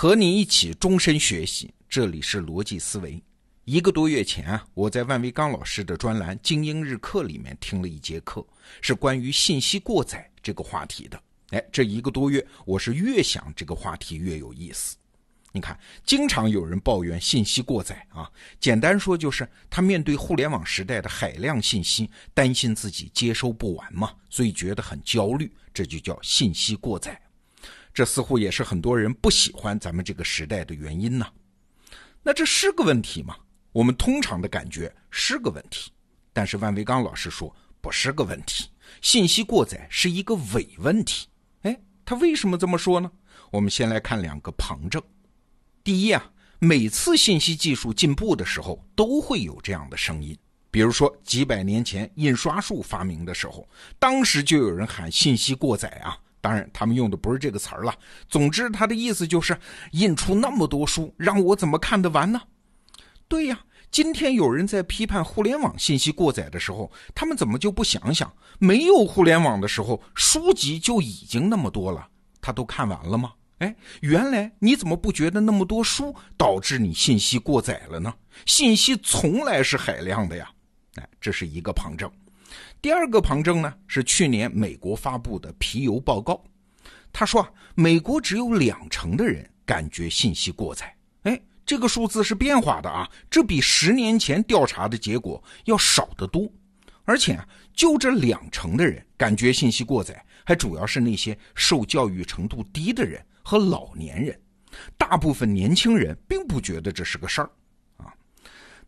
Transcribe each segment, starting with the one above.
和你一起终身学习，这里是逻辑思维。一个多月前啊，我在万维刚老师的专栏《精英日课》里面听了一节课，是关于信息过载这个话题的。哎，这一个多月，我是越想这个话题越有意思。你看，经常有人抱怨信息过载啊，简单说就是他面对互联网时代的海量信息，担心自己接收不完嘛，所以觉得很焦虑，这就叫信息过载。这似乎也是很多人不喜欢咱们这个时代的原因呢。那这是个问题吗？我们通常的感觉是个问题，但是万维刚老师说不是个问题，信息过载是一个伪问题。哎，他为什么这么说呢？我们先来看两个旁证。第一啊，每次信息技术进步的时候，都会有这样的声音。比如说几百年前印刷术发明的时候，当时就有人喊信息过载啊。当然，他们用的不是这个词儿了。总之，他的意思就是印出那么多书，让我怎么看得完呢？对呀，今天有人在批判互联网信息过载的时候，他们怎么就不想想，没有互联网的时候，书籍就已经那么多了，他都看完了吗？哎，原来你怎么不觉得那么多书导致你信息过载了呢？信息从来是海量的呀！哎，这是一个旁证。第二个旁证呢，是去年美国发布的皮尤报告，他说啊，美国只有两成的人感觉信息过载。哎。这个数字是变化的啊，这比十年前调查的结果要少得多，而且啊，就这两成的人感觉信息过载，还主要是那些受教育程度低的人和老年人，大部分年轻人并不觉得这是个事儿啊。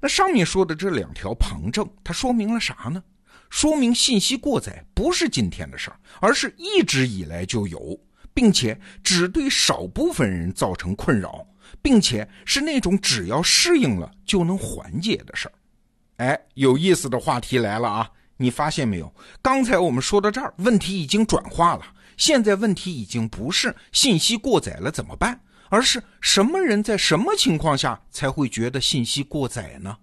那上面说的这两条旁证，它说明了啥呢？说明信息过载不是今天的事儿，而是一直以来就有，并且只对少部分人造成困扰。并且是那种只要适应了就能缓解的事儿，哎，有意思的话题来了啊！你发现没有？刚才我们说到这儿，问题已经转化了。现在问题已经不是信息过载了怎么办，而是什么人在什么情况下才会觉得信息过载呢？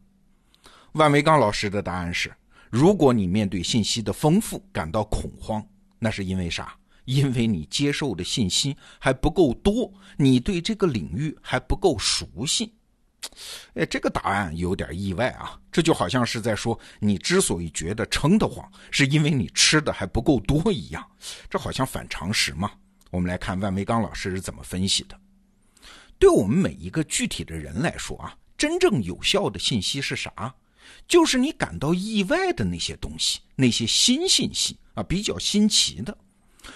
万维刚老师的答案是：如果你面对信息的丰富感到恐慌，那是因为啥？因为你接受的信息还不够多，你对这个领域还不够熟悉。哎，这个答案有点意外啊！这就好像是在说你之所以觉得撑得慌，是因为你吃的还不够多一样。这好像反常识嘛？我们来看万维刚老师是怎么分析的。对我们每一个具体的人来说啊，真正有效的信息是啥？就是你感到意外的那些东西，那些新信息啊，比较新奇的。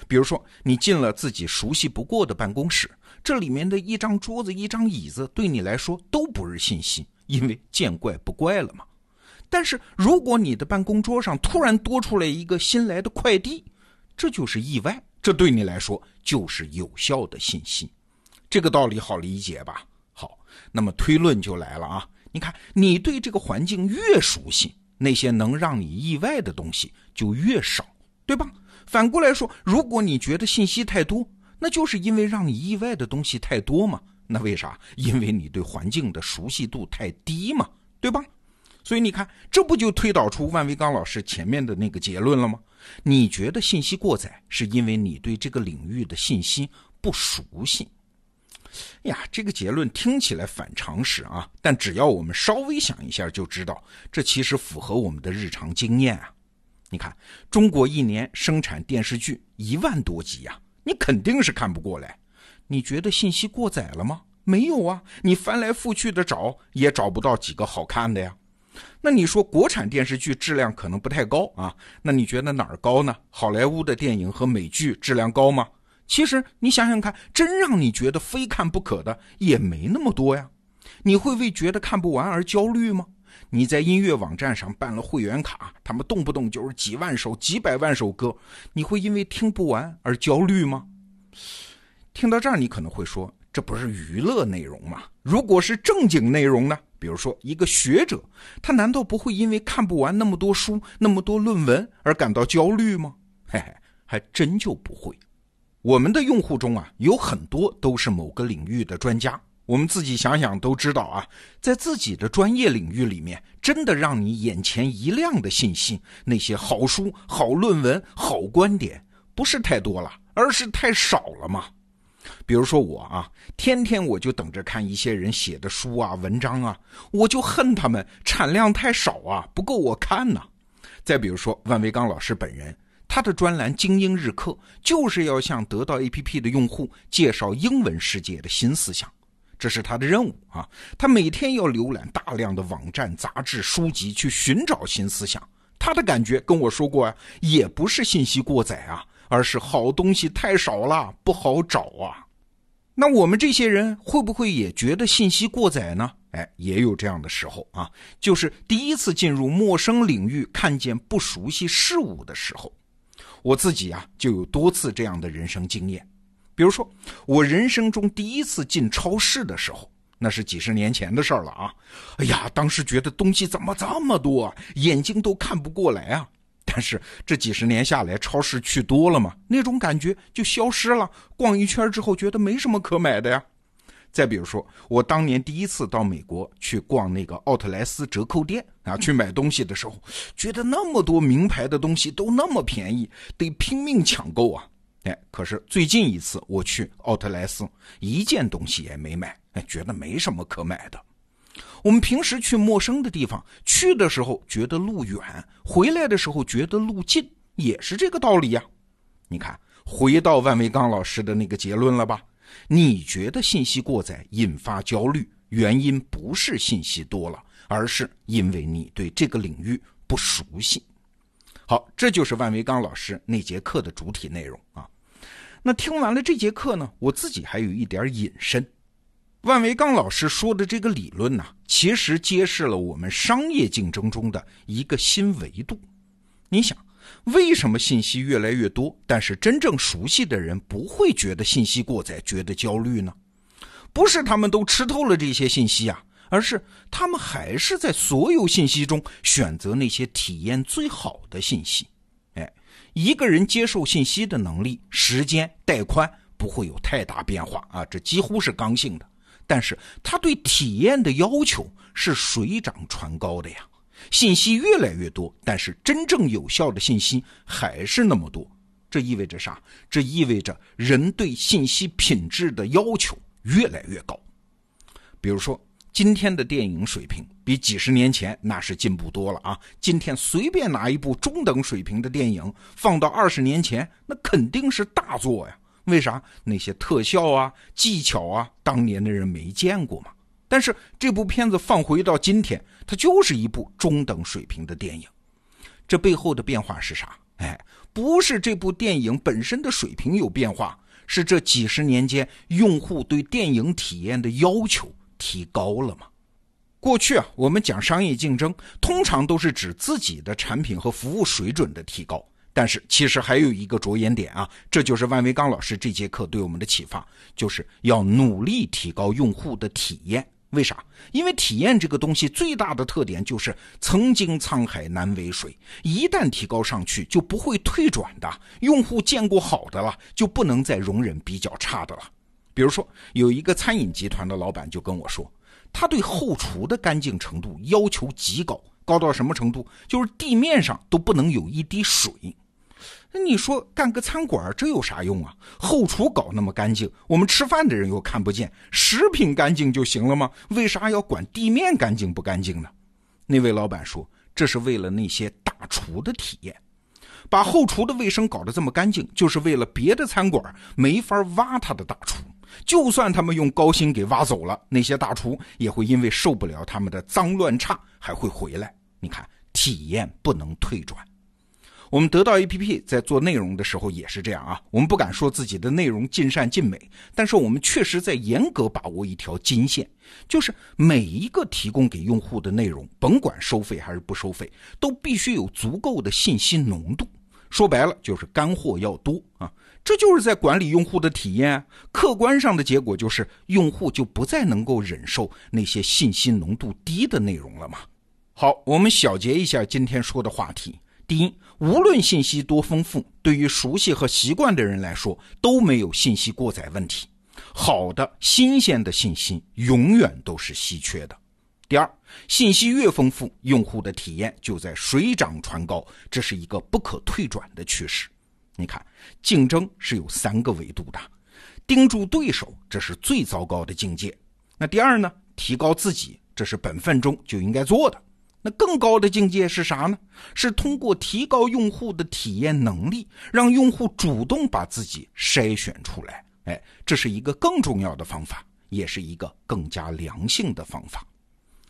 比如说，你进了自己熟悉不过的办公室，这里面的一张桌子、一张椅子，对你来说都不是信息，因为见怪不怪了嘛。但是，如果你的办公桌上突然多出来一个新来的快递，这就是意外，这对你来说就是有效的信息。这个道理好理解吧？好，那么推论就来了啊！你看，你对这个环境越熟悉，那些能让你意外的东西就越少，对吧？反过来说，如果你觉得信息太多，那就是因为让你意外的东西太多嘛？那为啥？因为你对环境的熟悉度太低嘛，对吧？所以你看，这不就推导出万维刚老师前面的那个结论了吗？你觉得信息过载，是因为你对这个领域的信息不熟悉。呀，这个结论听起来反常识啊，但只要我们稍微想一下，就知道这其实符合我们的日常经验啊。你看，中国一年生产电视剧一万多集呀，你肯定是看不过来。你觉得信息过载了吗？没有啊，你翻来覆去的找也找不到几个好看的呀。那你说国产电视剧质量可能不太高啊？那你觉得哪儿高呢？好莱坞的电影和美剧质量高吗？其实你想想看，真让你觉得非看不可的也没那么多呀。你会为觉得看不完而焦虑吗？你在音乐网站上办了会员卡，他们动不动就是几万首、几百万首歌，你会因为听不完而焦虑吗？听到这儿，你可能会说，这不是娱乐内容吗？如果是正经内容呢？比如说一个学者，他难道不会因为看不完那么多书、那么多论文而感到焦虑吗？嘿嘿，还真就不会。我们的用户中啊，有很多都是某个领域的专家。我们自己想想都知道啊，在自己的专业领域里面，真的让你眼前一亮的信息，那些好书、好论文、好观点，不是太多了，而是太少了嘛。比如说我啊，天天我就等着看一些人写的书啊、文章啊，我就恨他们产量太少啊，不够我看呢。再比如说万维刚老师本人，他的专栏《精英日课》就是要向得到 APP 的用户介绍英文世界的新思想，这是他的任务啊。他每天要浏览大量的网站、杂志、书籍去寻找新思想。他的感觉跟我说过啊，也不是信息过载啊。而是好东西太少了，不好找啊。那我们这些人会不会也觉得信息过载呢？哎，也有这样的时候啊，就是第一次进入陌生领域，看见不熟悉事物的时候。我自己啊，就有多次这样的人生经验。比如说，我人生中第一次进超市的时候，那是几十年前的事儿了啊。哎呀，当时觉得东西怎么这么多，眼睛都看不过来啊。但是这几十年下来，超市去多了嘛，那种感觉就消失了。逛一圈之后，觉得没什么可买的呀。再比如说，我当年第一次到美国去逛那个奥特莱斯折扣店啊，去买东西的时候，觉得那么多名牌的东西都那么便宜，得拼命抢购啊。哎，可是最近一次我去奥特莱斯，一件东西也没买，哎，觉得没什么可买的。我们平时去陌生的地方，去的时候觉得路远，回来的时候觉得路近，也是这个道理呀。你看，回到万维刚老师的那个结论了吧？你觉得信息过载引发焦虑，原因不是信息多了，而是因为你对这个领域不熟悉。好，这就是万维刚老师那节课的主体内容啊。那听完了这节课呢，我自己还有一点引申。万维刚老师说的这个理论呢，其实揭示了我们商业竞争中的一个新维度。你想，为什么信息越来越多，但是真正熟悉的人不会觉得信息过载、觉得焦虑呢？不是他们都吃透了这些信息啊，而是他们还是在所有信息中选择那些体验最好的信息。哎，一个人接受信息的能力、时间带宽不会有太大变化啊，这几乎是刚性的。但是他对体验的要求是水涨船高的呀，信息越来越多，但是真正有效的信息还是那么多。这意味着啥？这意味着人对信息品质的要求越来越高。比如说，今天的电影水平比几十年前那是进步多了啊！今天随便拿一部中等水平的电影放到二十年前，那肯定是大作呀。为啥那些特效啊、技巧啊，当年的人没见过嘛？但是这部片子放回到今天，它就是一部中等水平的电影。这背后的变化是啥？哎，不是这部电影本身的水平有变化，是这几十年间用户对电影体验的要求提高了嘛？过去啊，我们讲商业竞争，通常都是指自己的产品和服务水准的提高。但是其实还有一个着眼点啊，这就是万维刚老师这节课对我们的启发，就是要努力提高用户的体验。为啥？因为体验这个东西最大的特点就是曾经沧海难为水，一旦提高上去就不会退转的。用户见过好的了，就不能再容忍比较差的了。比如说，有一个餐饮集团的老板就跟我说，他对后厨的干净程度要求极高，高到什么程度？就是地面上都不能有一滴水。那你说干个餐馆这有啥用啊？后厨搞那么干净，我们吃饭的人又看不见，食品干净就行了吗？为啥要管地面干净不干净呢？那位老板说，这是为了那些大厨的体验，把后厨的卫生搞得这么干净，就是为了别的餐馆没法挖他的大厨。就算他们用高薪给挖走了，那些大厨也会因为受不了他们的脏乱差，还会回来。你看，体验不能退转。我们得到 APP 在做内容的时候也是这样啊，我们不敢说自己的内容尽善尽美，但是我们确实在严格把握一条金线，就是每一个提供给用户的内容，甭管收费还是不收费，都必须有足够的信息浓度。说白了就是干货要多啊，这就是在管理用户的体验。客观上的结果就是用户就不再能够忍受那些信息浓度低的内容了嘛。好，我们小结一下今天说的话题。第一，无论信息多丰富，对于熟悉和习惯的人来说都没有信息过载问题。好的、新鲜的信息永远都是稀缺的。第二，信息越丰富，用户的体验就在水涨船高，这是一个不可退转的趋势。你看，竞争是有三个维度的，盯住对手，这是最糟糕的境界。那第二呢？提高自己，这是本分中就应该做的。那更高的境界是啥呢？是通过提高用户的体验能力，让用户主动把自己筛选出来。哎，这是一个更重要的方法，也是一个更加良性的方法。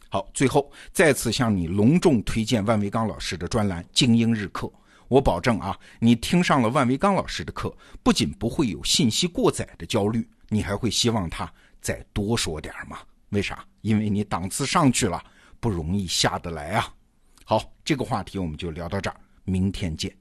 好，最后再次向你隆重推荐万维刚老师的专栏《精英日课》。我保证啊，你听上了万维刚老师的课，不仅不会有信息过载的焦虑，你还会希望他再多说点嘛？为啥？因为你档次上去了，不容易下得来啊。好，这个话题我们就聊到这儿，明天见。